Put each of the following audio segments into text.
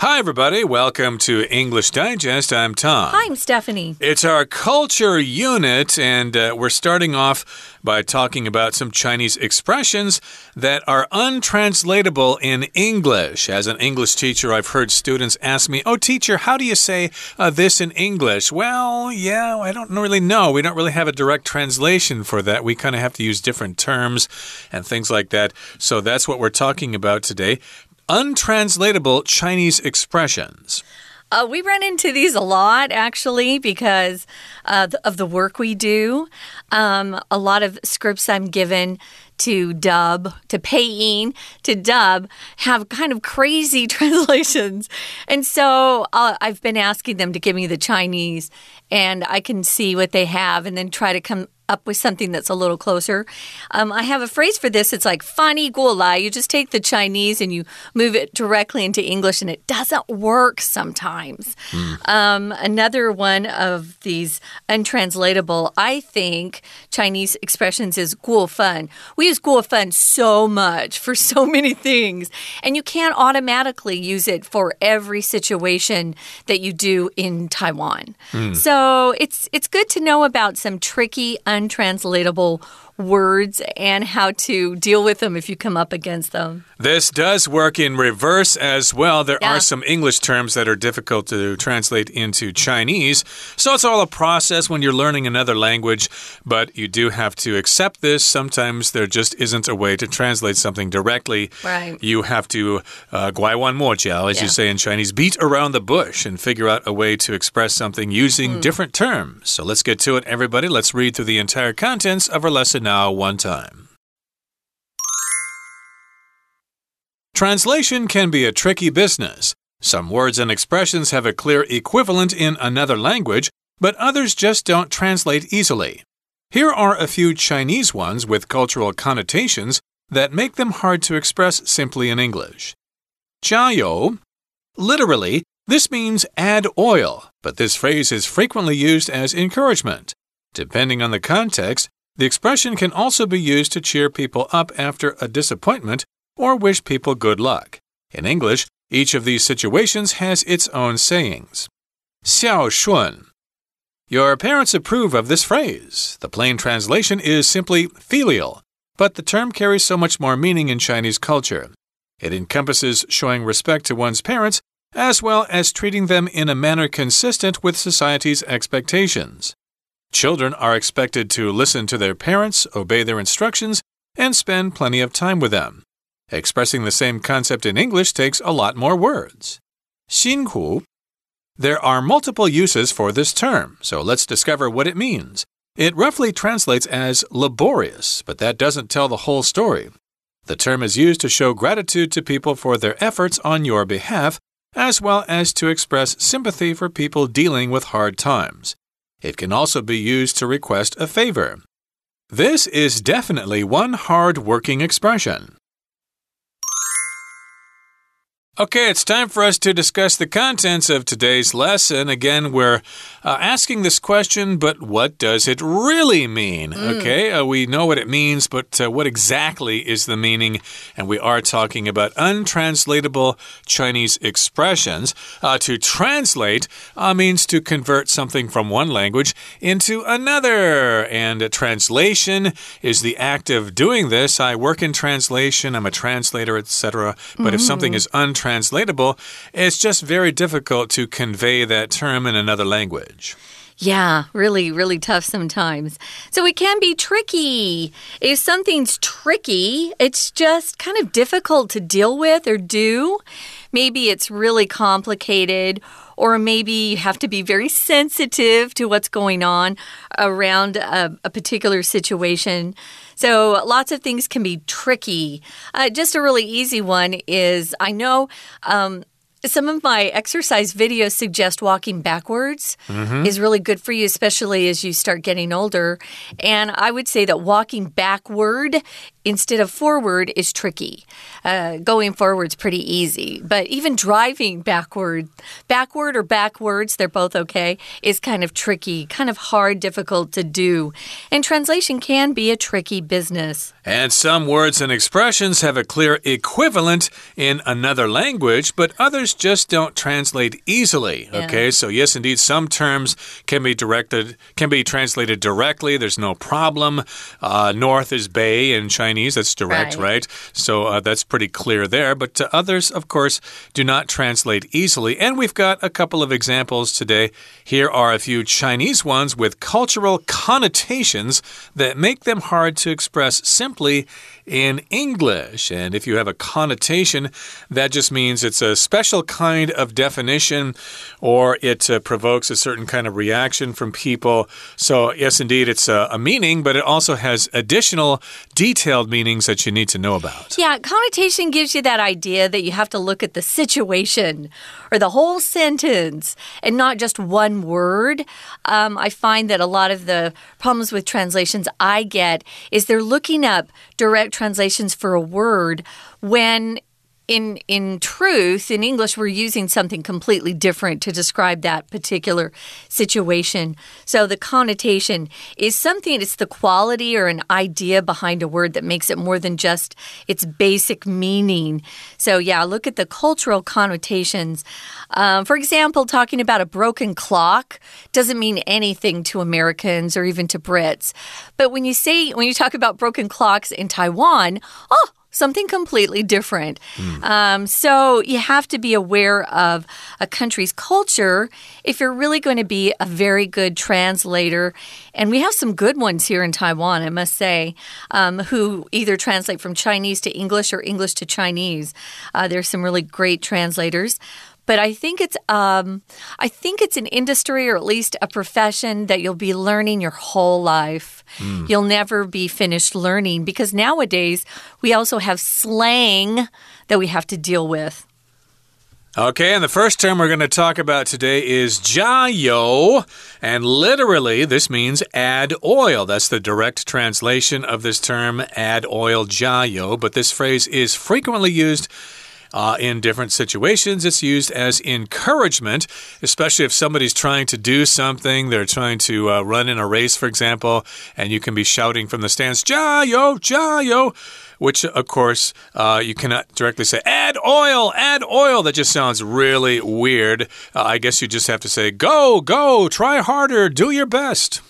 Hi, everybody. Welcome to English Digest. I'm Tom. Hi, I'm Stephanie. It's our culture unit, and uh, we're starting off by talking about some Chinese expressions that are untranslatable in English. As an English teacher, I've heard students ask me, Oh, teacher, how do you say uh, this in English? Well, yeah, I don't really know. We don't really have a direct translation for that. We kind of have to use different terms and things like that. So that's what we're talking about today untranslatable Chinese expressions. Uh, we run into these a lot, actually, because uh, of the work we do. Um, a lot of scripts I'm given to dub, to paying, to dub, have kind of crazy translations. And so uh, I've been asking them to give me the Chinese, and I can see what they have and then try to come up with something that's a little closer. Um, I have a phrase for this. It's like "fani guolai." You just take the Chinese and you move it directly into English, and it doesn't work sometimes. Mm. Um, another one of these untranslatable, I think, Chinese expressions is "guofan." We use "guofan" so much for so many things, and you can't automatically use it for every situation that you do in Taiwan. Mm. So it's it's good to know about some tricky untranslatable words and how to deal with them if you come up against them. This does work in reverse as well. There yeah. are some English terms that are difficult to translate into Chinese. So it's all a process when you're learning another language, but you do have to accept this. Sometimes there just isn't a way to translate something directly. Right. You have to uh, guai wan mo jiao, as yeah. you say in Chinese, beat around the bush and figure out a way to express something using mm. different terms. So let's get to it, everybody. Let's read through the entire contents of our lesson now one time. Translation can be a tricky business. Some words and expressions have a clear equivalent in another language, but others just don't translate easily. Here are a few Chinese ones with cultural connotations that make them hard to express simply in English. 加油 Literally, this means add oil, but this phrase is frequently used as encouragement. Depending on the context, the expression can also be used to cheer people up after a disappointment or wish people good luck. In English, each of these situations has its own sayings. Xiao 孝顺. Your parents approve of this phrase. The plain translation is simply filial, but the term carries so much more meaning in Chinese culture. It encompasses showing respect to one's parents as well as treating them in a manner consistent with society's expectations. Children are expected to listen to their parents, obey their instructions, and spend plenty of time with them. Expressing the same concept in English takes a lot more words. 辛苦. There are multiple uses for this term, so let's discover what it means. It roughly translates as laborious, but that doesn't tell the whole story. The term is used to show gratitude to people for their efforts on your behalf, as well as to express sympathy for people dealing with hard times. It can also be used to request a favor. This is definitely one hard working expression. Okay, it's time for us to discuss the contents of today's lesson. Again, we're uh, asking this question, but what does it really mean? Mm. Okay, uh, we know what it means, but uh, what exactly is the meaning? And we are talking about untranslatable Chinese expressions. Uh, to translate uh, means to convert something from one language into another. And translation is the act of doing this. I work in translation, I'm a translator, etc. But mm. if something mm. is untranslatable, it's just very difficult to convey that term in another language. Yeah, really, really tough sometimes. So it can be tricky. If something's tricky, it's just kind of difficult to deal with or do. Maybe it's really complicated, or maybe you have to be very sensitive to what's going on around a, a particular situation. So lots of things can be tricky. Uh, just a really easy one is I know. Um, some of my exercise videos suggest walking backwards mm -hmm. is really good for you, especially as you start getting older. And I would say that walking backward instead of forward is tricky. Uh, going forward is pretty easy, but even driving backward, backward or backwards, they're both okay, is kind of tricky, kind of hard, difficult to do. And translation can be a tricky business. And some words and expressions have a clear equivalent in another language, but others just don't translate easily. Yeah. Okay, so yes, indeed, some terms can be directed, can be translated directly. There's no problem. Uh, north is bay in Chinese, that's direct, right? Right. So uh, that's pretty clear there. But uh, others, of course, do not translate easily. And we've got a couple of examples today. Here are a few Chinese ones with cultural connotations that make them hard to express simply in English. And if you have a connotation, that just means it's a special kind of definition or it uh, provokes a certain kind of reaction from people. So, yes, indeed, it's a, a meaning, but it also has additional detailed meanings that you need to know about. Yeah, connotation gives you that idea that you have to look at the situation or the whole sentence and not just one word. Um, I find that a lot of the problems with translations I get is they're looking up direct translations for a word when in in truth in english we're using something completely different to describe that particular situation. So the connotation is something it's the quality or an idea behind a word that makes it more than just its basic meaning. So yeah look at the cultural connotations. Um, for example talking about a broken clock doesn't mean anything to americans or even to brits. But when you say when you talk about broken clocks in taiwan oh something completely different. Um, so you have to be aware of a country's culture if you're really going to be a very good translator. And we have some good ones here in Taiwan, I must say, um, who either translate from Chinese to English or English to Chinese. Uh, there's some really great translators but I think it's um, I think it's an industry or at least a profession that you'll be learning your whole life. You'll never be finished learning because nowadays we also have slang that we have to deal with. Okay, and the first term we're going to talk about today is jiao. And literally, this means add oil. That's the direct translation of this term, add oil, jiao. But this phrase is frequently used uh, in different situations. It's used as encouragement, especially if somebody's trying to do something. They're trying to uh, run in a race, for example, and you can be shouting from the stands, Jayo, Jayo. Which, of course, uh, you cannot directly say, add oil, add oil. That just sounds really weird. Uh, I guess you just have to say, go, go, try harder, do your best.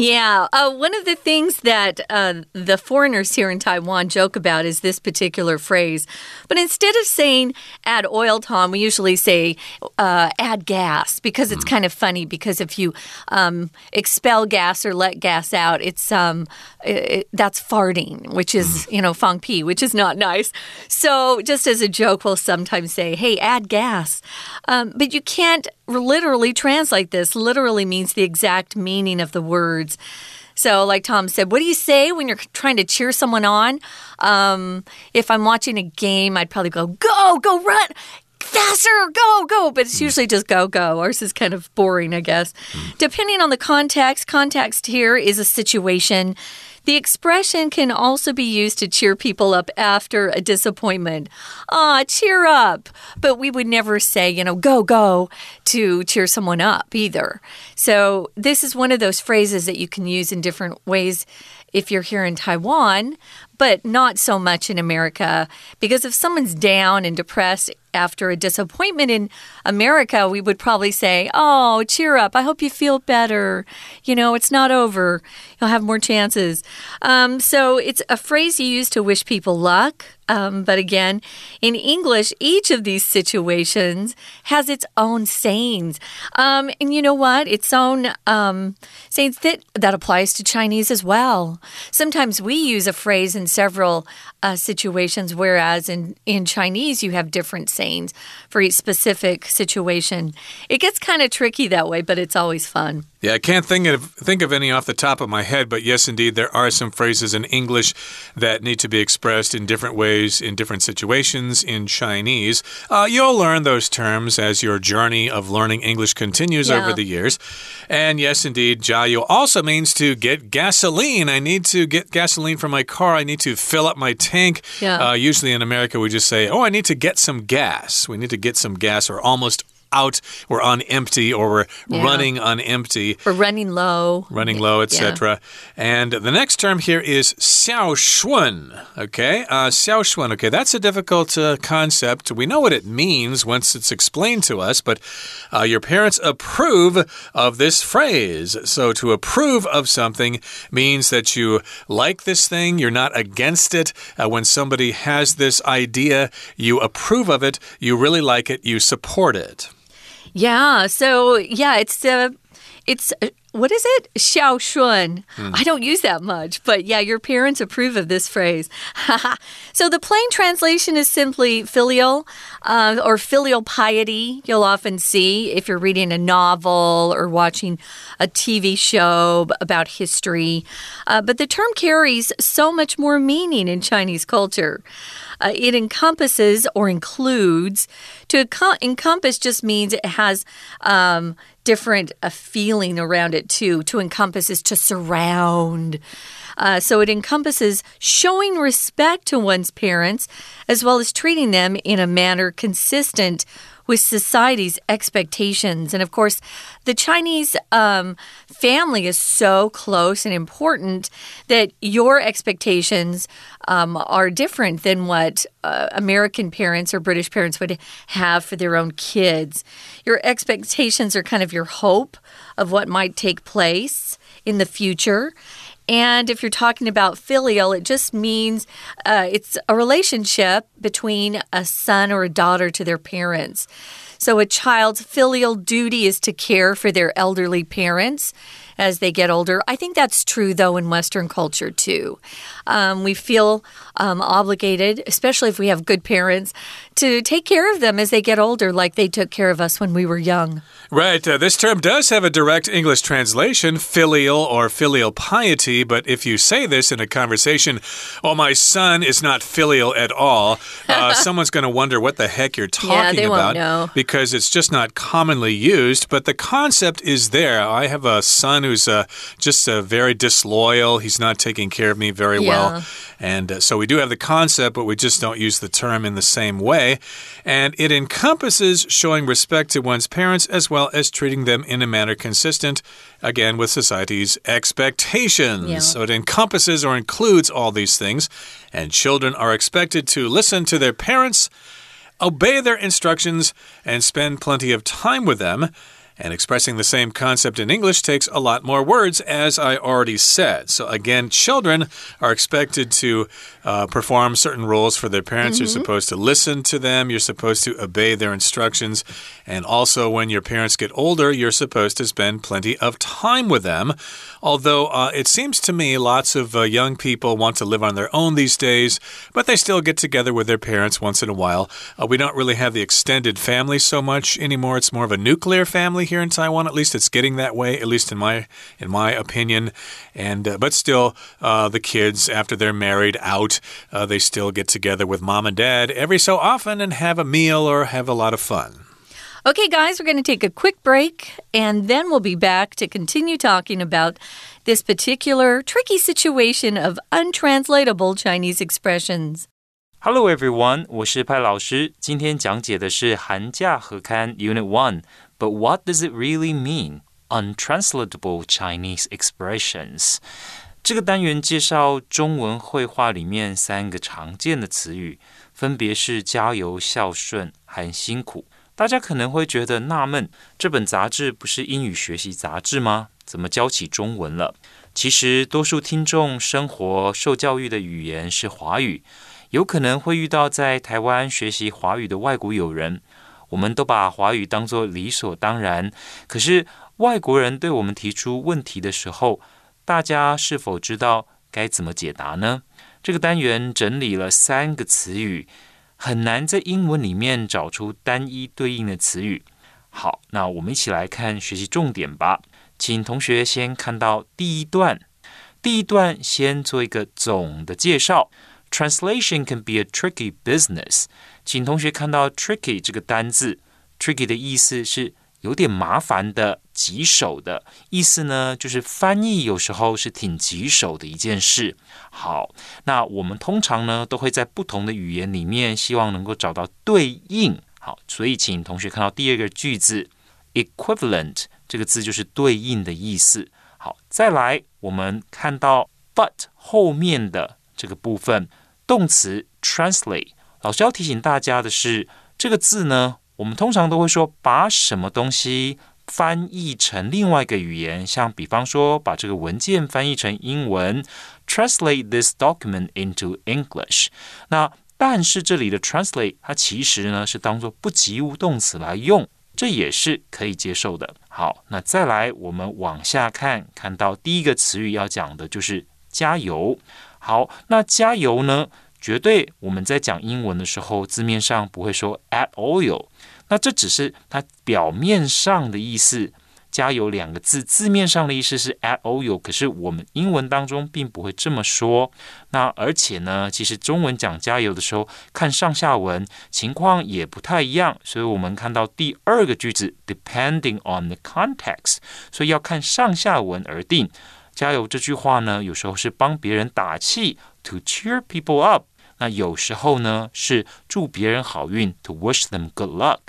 Yeah, uh, one of the things that uh, the foreigners here in Taiwan joke about is this particular phrase. But instead of saying add oil, Tom, we usually say uh, add gas because it's kind of funny. Because if you um, expel gas or let gas out, it's um, it, that's farting, which is you know fang pi, which is not nice. So just as a joke, we'll sometimes say, "Hey, add gas," um, but you can't literally translate this. Literally means the exact meaning of the words. So, like Tom said, what do you say when you're trying to cheer someone on? Um, if I'm watching a game, I'd probably go, go, go, run. Faster, go, go. But it's usually just go, go. Ours is kind of boring, I guess. Depending on the context, context here is a situation. The expression can also be used to cheer people up after a disappointment. Ah, cheer up. But we would never say, you know, go, go to cheer someone up either. So this is one of those phrases that you can use in different ways if you're here in Taiwan, but not so much in America. Because if someone's down and depressed after a disappointment in America, we would probably say, Oh, cheer up. I hope you feel better. You know, it's not over. You'll have more chances. Um, so it's a phrase you use to wish people luck. Um, but again, in English, each of these situations has its own sayings. Um, and you know what? Its own um, sayings that, that applies to Chinese as well. Sometimes we use a phrase in several uh, situations, whereas in, in Chinese, you have different sayings for each specific situation. It gets kind of tricky that way, but it's always fun. Yeah, I can't think of think of any off the top of my head, but yes, indeed, there are some phrases in English that need to be expressed in different ways in different situations in Chinese. Uh, you'll learn those terms as your journey of learning English continues Yeah. over the years. And yes, indeed, jiao also means to get gasoline. I need to get gasoline for my car. I need to fill up my tank. Yeah. Uh, usually in America, we just say, "Oh, I need to get some gas." We need to get some gas, or almost out, we're on empty, or we're yeah. running on empty. We're running low. Running low, etc. Yeah. And the next term here is xiao shun. Okay, uh, xiao shun. Okay, that's a difficult uh, concept. We know what it means once it's explained to us, but uh, your parents approve of this phrase. So to approve of something means that you like this thing, you're not against it. Uh, when somebody has this idea, you approve of it, you really like it, you support it. Yeah. So yeah, it's uh, it's uh, what is it? Xiao Shun. Hmm. I don't use that much, but yeah, your parents approve of this phrase. so the plain translation is simply filial uh, or filial piety. You'll often see if you're reading a novel or watching a TV show about history. Uh, but the term carries so much more meaning in Chinese culture. Uh, it encompasses or includes. To encompass just means it has um, different a feeling around it too. To encompass is to surround. Uh, so it encompasses showing respect to one's parents as well as treating them in a manner consistent with society's expectations. And of course, the Chinese um, family is so close and important that your expectations um, are different than what uh, American parents or British parents would have for their own kids. Your expectations are kind of your hope of what might take place in the future. And if you're talking about filial, it just means uh, it's a relationship between a son or a daughter to their parents. So a child's filial duty is to care for their elderly parents as they get older. I think that's true, though, in Western culture, too. Um, we feel um, obligated, especially if we have good parents, to take care of them as they get older, like they took care of us when we were young. Right. Uh, this term does have a direct English translation, filial or filial piety. But if you say this in a conversation, oh, my son is not filial at all, uh, someone's going to wonder what the heck you're talking yeah, about. Because it's just not commonly used. But the concept is there. I have a son who's uh, just uh, very disloyal. He's not taking care of me very yeah. well. And uh, so we do have the concept, but we just don't use the term in the same way. And it encompasses showing respect to one's parents as well as treating them in a manner consistent, again, with society's expectations. Yeah. So it encompasses or includes all these things. And children are expected to listen to their parents, obey their instructions, and spend plenty of time with them. And expressing the same concept in English takes a lot more words, as I already said. So, again, children are expected to uh, perform certain roles for their parents. Mm -hmm. You're mm-hmm. supposed to listen to them, you're supposed to obey their instructions. And also, when your parents get older, you're supposed to spend plenty of time with them. Although uh, it seems to me lots of uh, young people want to live on their own these days, but they still get together with their parents once in a while. Uh, we don't really have the extended family so much anymore. It's more of a nuclear family here in Taiwan. At least it's getting that way, at least in my in my opinion. And uh, but still, uh, the kids after they're married out, uh, they still get together with mom and dad every so often and have a meal or have a lot of fun. Okay, guys, we're going to take a quick break and then we'll be back to continue talking about this particular tricky situation of untranslatable Chinese expressions. Hello everyone，我是派老师。今天讲解的是寒假合刊 Unit One。 But what does it really mean? Untranslatable Chinese expressions。这个单元介绍中文绘画里面三个常见的词语，分别是加油、孝顺和辛苦。大家可能会觉得纳闷，这本杂志不是英语学习杂志吗？怎么教起中文了？其实，多数听众生活受教育的语言是华语，有可能会遇到在台湾学习华语的外国友人，我们都把华语当作理所当然。可是，外国人对我们提出问题的时候，大家是否知道该怎么解答呢？这个单元整理了三个词语。很难在英文里面找出单一对应的词语。好，那我们一起来看学习重点吧。请同学先看到第一段，第一段先做一个总的介绍。Translation can be a tricky business。请同学看到 tricky 这个单字，tricky 的意思是。有点麻烦的、棘手的意思呢，就是翻译有时候是挺棘手的一件事。好，那我们通常呢都会在不同的语言里面，希望能够找到对应。好，所以请同学看到第二个句子，equivalent 这个字就是对应的意思。好，再来我们看到 but 后面的这个部分，动词 translate。老师要提醒大家的是，这个字呢，我们通常都会说把什么东西翻译成另外一个语言，像比方说把这个文件翻译成英文，translate this document into English。那但是这里的 translate 它其实呢是当做不及物动词来用，这也是可以接受的。好，那再来我们往下看，看到第一个词语要讲的就是加油。好，那加油呢，绝对我们在讲英文的时候字面上不会说 add oil，那这只是它表面上的意思。加油两个字字面上的意思是 add oil，可是我们英文当中并不会这么说。那而且呢，其实中文讲加油的时候，看上下文情况也不太一样。所以我们看到第二个句子，depending on the context，所以要看上下文而定。加油这句话呢，有时候是帮别人打气，to cheer people up；那有时候呢，是祝别人好运，to wish them good luck。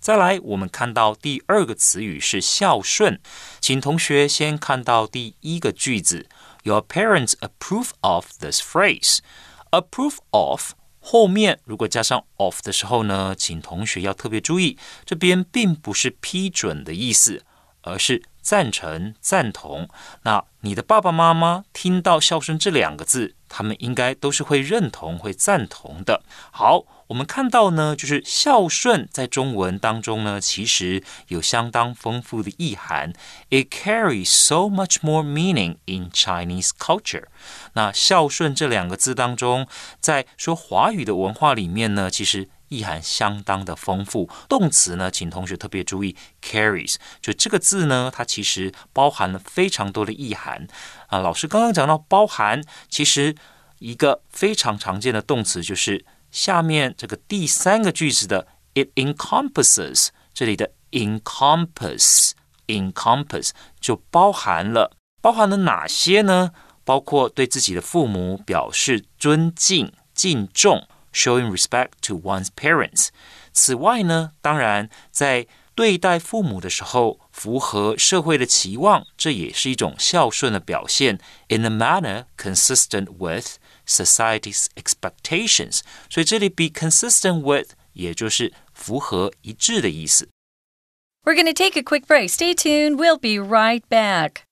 再来，我们看到第二个词语是孝顺，请同学先看到第一个句子：Your parents approve of this phrase. Approve of 后面如果加上 of 的时候呢，请同学要特别注意，这边并不是批准的意思，而是赞成、赞同。那你的爸爸妈妈听到孝顺这两个字，他们应该都是会认同、会赞同的。好。我们看到呢，就是孝顺在中文当中呢，其实有相当丰富的意涵。It carries so much more meaning in Chinese culture。那孝顺这两个字当中，在说华语的文化里面呢，其实意涵相当的丰富。动词呢，请同学特别注意，carries，就这个字呢，它其实包含了非常多的意涵啊。老师刚刚讲到包含，其实一个非常常见的动词就是。下面这个第三个句子的 it encompasses，这里的 encompass encompass 就包含了包含了哪些呢？包括对自己的父母表示尊敬敬重 ，showing respect to one's parents。此外呢，当然在对待父母的时候，符合社会的期望，这也是一种孝顺的表现。In a manner consistent with society's expectations，所以这里 be consistent with 也就是符合一致的意思。We're going to take a quick break. Stay tuned. We'll be right back.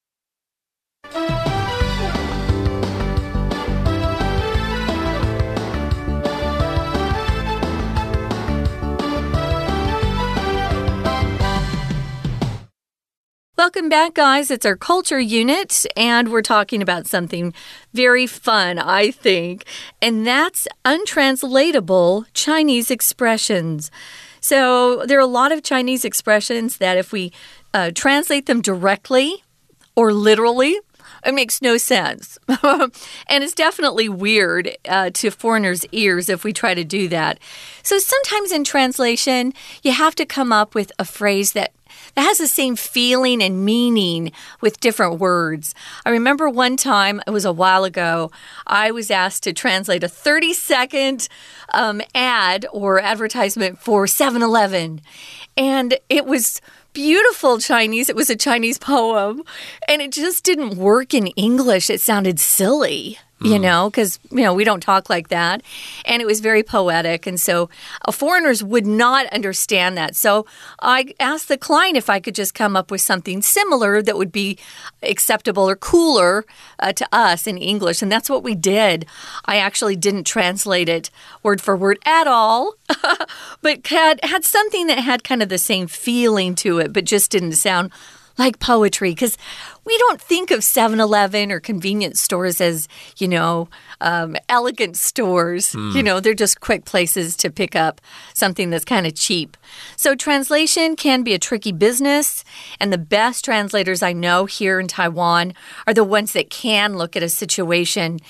Welcome back, guys. It's our culture unit, and we're talking about something very fun, I think, and that's untranslatable Chinese expressions. So, there are a lot of Chinese expressions that if we uh, translate them directly or literally, it makes no sense. and it's definitely weird uh, to foreigners' ears if we try to do that. So sometimes in translation, you have to come up with a phrase that that has the same feeling and meaning with different words. I remember one time, it was a while ago, I was asked to translate a 30 second um, ad or advertisement for 7 Eleven. And it was beautiful Chinese. It was a Chinese poem, and it just didn't work in English. It sounded silly you mm. know, because, you know, we don't talk like that. And it was very poetic. And so uh, foreigners would not understand that. So I asked the client if I could just come up with something similar that would be acceptable or cooler uh, to us in English. And that's what we did. I actually didn't translate it word for word at all, but had, had something that had kind of the same feeling to it, but just didn't sound like poetry because we don't think of 7 Eleven or convenience stores as, you know, um, elegant stores. Mm. You know, they're just quick places to pick up something that's kind of cheap. So, translation can be a tricky business. And the best translators I know here in Taiwan are the ones that can look at a situation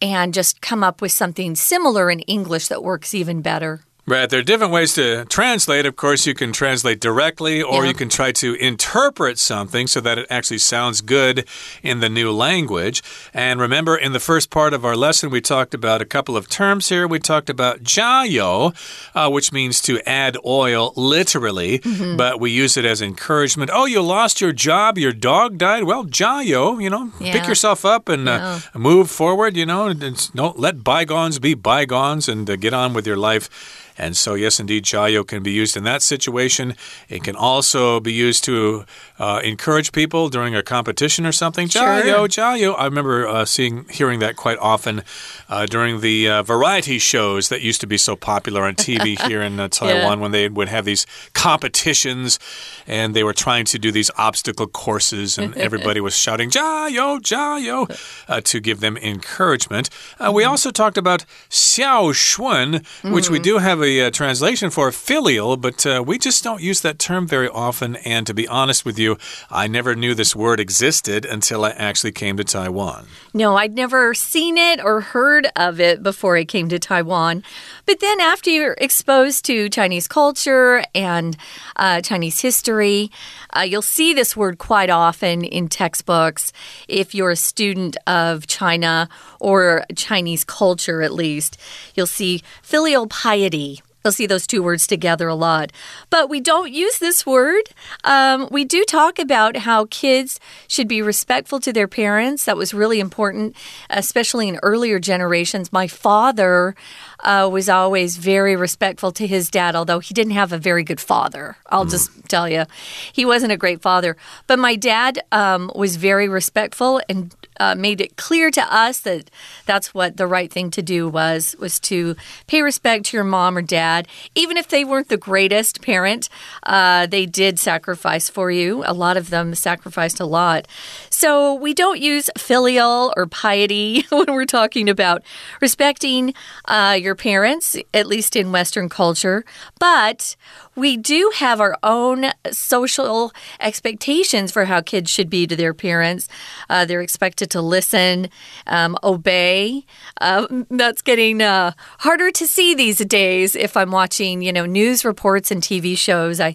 and just come up with something similar in English that works even better. Right. There are different ways to translate. Of course, you can translate directly, or yeah. you can try to interpret something so that it actually sounds good in the new language. And remember, in the first part of our lesson, we talked about a couple of terms here. We talked about jayo, uh, which means to add oil literally, mm -hmm. but we use it as encouragement. Oh, you lost your job, your dog died. Well, jayo, you know, yeah. pick yourself up and uh, yeah. uh, move forward, you know, and don't let bygones be bygones and uh, get on with your life. And so, yes, indeed, Jayo can be used in that situation. It can also be used to uh, encourage people during a competition or something. Sure. Jayo, Jayo. I remember uh, seeing, hearing that quite often uh, during the uh, variety shows that used to be so popular on TV here in uh, Taiwan when they would have these competitions and they were trying to do these obstacle courses and everybody was shouting, Jayo, Jayo, uh, to give them encouragement. Uh, we also talked about xiao shun, which we do have a uh, translation for filial, but uh, we just don't use that term very often. And to be honest with you, I never knew this word existed until I actually came to Taiwan. No, I'd never seen it or heard of it before I came to Taiwan. But then, after you're exposed to Chinese culture and uh, Chinese history, uh, you'll see this word quite often in textbooks if you're a student of China or Chinese culture, at least. You'll see filial piety. You'll see those two words together a lot. But we don't use this word. Um, we do talk about how kids should be respectful to their parents. That was really important, especially in earlier generations. My father uh, was always very respectful to his dad, although he didn't have a very good father. I'll just tell you. He wasn't a great father. But my dad um, was very respectful and uh, made it clear to us that that's what the right thing to do was was to pay respect to your mom or dad even if they weren't the greatest parent uh, they did sacrifice for you. A lot of them sacrificed a lot. So we don't use filial or piety when we're talking about respecting uh, your parents at least in western culture. But we do have our own social expectations for how kids should be to their parents. Uh, they're expected to listen, um, obey. Uh, that's getting uh, harder to see these days. If I'm watching, you know, news reports and TV shows, I,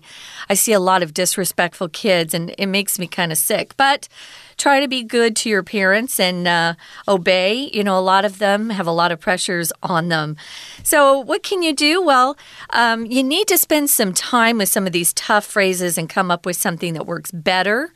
I see a lot of disrespectful kids, and it makes me kind of sick. But try to be good to your parents and uh, obey. You know, a lot of them have a lot of pressures on them. So, what can you do? Well, um, you need to spend some time with some of these tough phrases and come up with something that works better.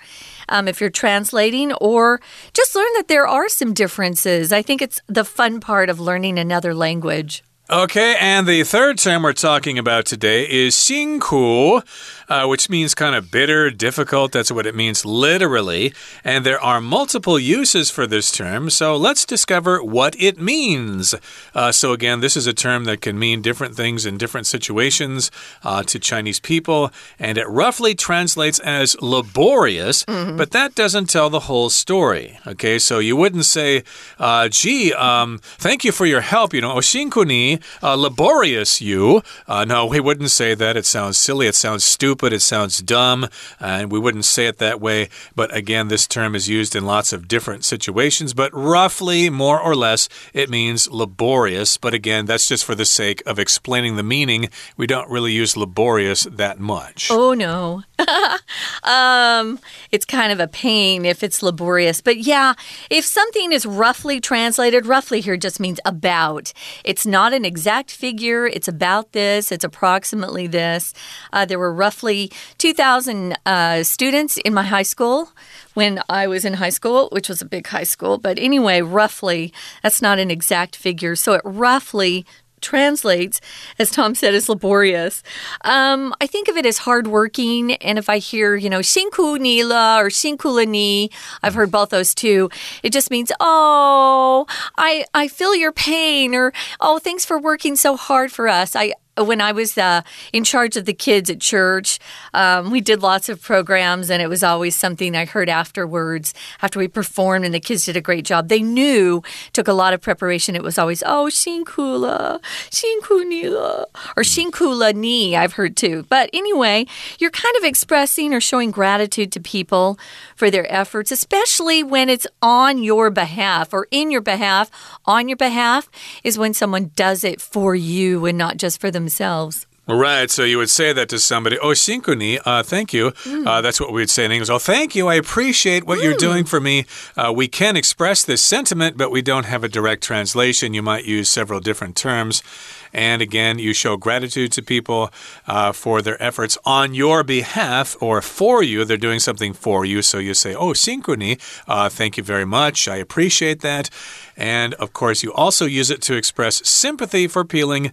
Um, if you're translating, or just learn that there are some differences. I think it's the fun part of learning another language. Okay, and the third term we're talking about today is 辛苦, uh, which means kind of bitter, difficult. That's what it means literally. And there are multiple uses for this term, so let's discover what it means. Uh, so, again, this is a term that can mean different things in different situations uh, to Chinese people, and it roughly translates as laborious, but that doesn't tell the whole story. Okay, so you wouldn't say, uh, gee, um, thank you for your help, you know, 哦辛苦你, uh, laborious you. Uh, no, we wouldn't say that. It sounds silly. It sounds stupid. It sounds dumb. And we wouldn't say it that way. But again, this term is used in lots of different situations. But roughly, more or less, it means laborious. But again, that's just for the sake of explaining the meaning. We don't really use laborious that much. Oh no. um, it's kind of a pain if it's laborious. But yeah, if something is roughly translated, roughly here just means about. It's not an exact figure, it's about this, it's approximately this. Uh, there were roughly 2,000 uh, students in my high school when I was in high school, which was a big high school. But anyway, roughly, that's not an exact figure. So it roughly translates, as Tom said, as laborious. Um, I think of it as hardworking. And if I hear, you know, shinku nila or shinkula ni, I've heard both those too. It just means, oh, I, I feel your pain or, oh, thanks for working so hard for us. I, when I was uh, in charge of the kids at church, um, we did lots of programs, and it was always something I heard afterwards after we performed, and the kids did a great job. They knew took a lot of preparation. It was always oh shinkula, shinkunila, or shinkula ni. I've heard too, but anyway, you're kind of expressing or showing gratitude to people for their efforts, especially when it's on your behalf or in your behalf. On your behalf is when someone does it for you and not just for themselves themselves. Right, so you would say that to somebody, oh, synchrony, uh, thank you. Mm. Uh, that's what we would say in English. Oh, thank you, I appreciate what mm. you're doing for me. Uh, we can express this sentiment, but we don't have a direct translation. You might use several different terms. And again, you show gratitude to people uh, for their efforts on your behalf or for you. They're doing something for you. So you say, Oh, synchrony, uh, thank you very much. I appreciate that. And of course, you also use it to express sympathy for feeling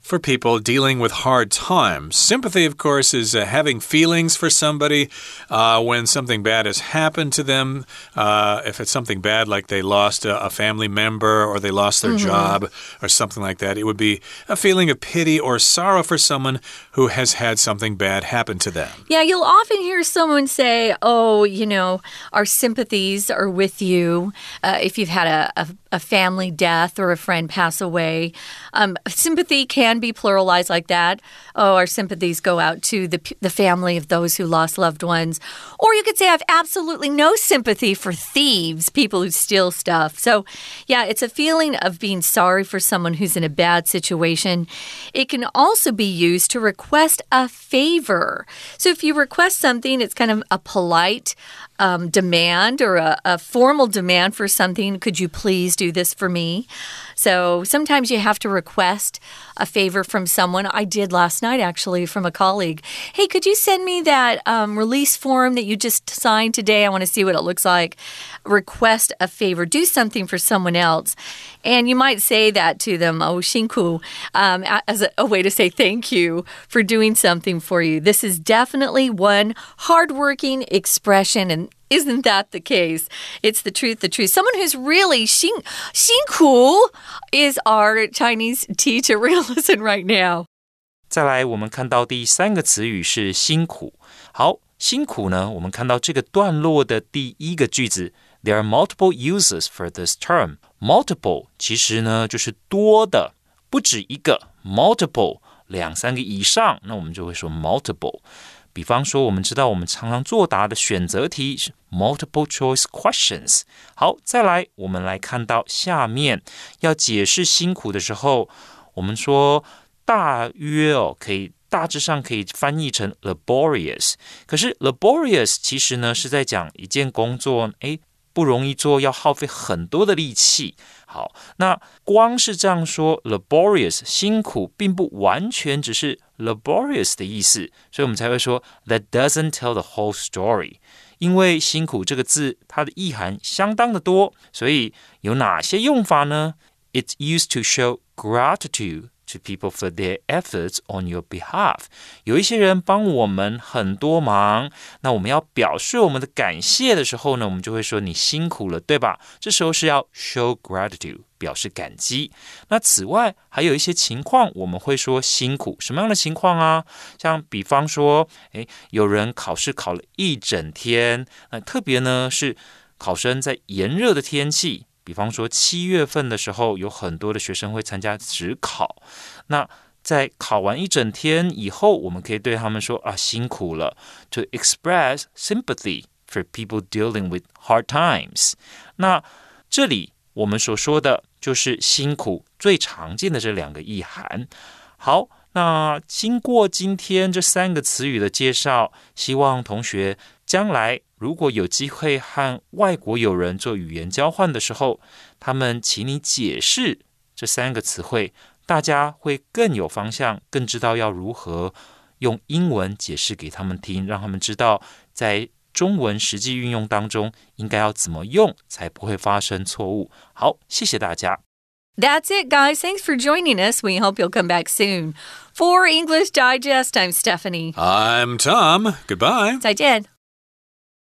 for people dealing with hard times. Sympathy, of course, is uh, having feelings for somebody uh, when something bad has happened to them. Uh, if it's something bad, like they lost a, a family member or they lost their mm -hmm. job or something like that, it would be a feeling of pity or sorrow for someone who has had something bad happen to them. Yeah, you'll often hear someone say, Oh, you know, our sympathies are with you uh, if you've had a, a, a, family death or a friend pass away. Um, sympathy can can be pluralized like that. Oh, our sympathies go out to the, the family of those who lost loved ones. Or you could say, I have absolutely no sympathy for thieves, people who steal stuff. So, yeah, it's a feeling of being sorry for someone who's in a bad situation. It can also be used to request a favor. So, if you request something, it's kind of a polite um, demand or a, a formal demand for something. Could you please do this for me? So sometimes you have to request a favor from someone. I did last night, actually, from a colleague. Hey, could you send me that um, release form that you just signed today? I want to see what it looks like. Request a favor, do something for someone else. And you might say that to them, oh, shinku, um, as a, a way to say thank you for doing something for you. This is definitely one hardworking expression, and isn't that the case? It's the truth, the truth. Someone who's really 辛辛苦 is our Chinese teacher. We're going to listen right now. 再来，我们看到第三个词语是辛苦。好，辛苦呢，我们看到这个段落的第一个句子，There are multiple uses for this term. Multiple 其实呢就是多的，不止一个。Multiple 两三个以上，那我们就会说 multiple。 比方说，我们知道我们常常作答的选择题是 multiple choice questions。好，再来，我们来看到下面要解释辛苦的时候，我们说大约哦，可以大致上可以翻译成 laborious。可是 laborious 其实呢是在讲一件工作，诶，不容易做，要耗费很多的力气。好，那光是这样说，laborious 辛苦，并不完全只是 laborious 的意思，所以我们才会说 that doesn't tell the whole story。因为辛苦这个字，它的意涵相当的多，所以有哪些用法呢？It's used to show gratitude。To people for their efforts on your behalf。有一些人帮我们很多忙，那我们要表示我们的感谢的时候呢，我们就会说你辛苦了，对吧？这时候是要 show gratitude，表示感激。那此外还有一些情况，我们会说辛苦，什么样的情况啊？像比方说，诶，有人考试考了一整天，那特别呢是考生在炎热的天气。比方说七月份的时候，有很多的学生会参加职考。那在考完一整天以后，我们可以对他们说啊，辛苦了，to express sympathy for people dealing with hard times。那这里我们所说的就是辛苦最常见的这两个意涵。好，那经过今天这三个词语的介绍，希望同学将来。如果有机会和外国友人做语言交换的时候，他们请你解释这三个词汇，大家会更有方向，更知道要如何用英文解释给他们听，让他们知道在中文实际运用当中应该要怎么用，才不会发生错误。好，谢谢大家。That's it, guys. Thanks for joining us. We hope you'll come back soon. For English Digest, I'm Stephanie. I'm Tom. Goodbye. 再见。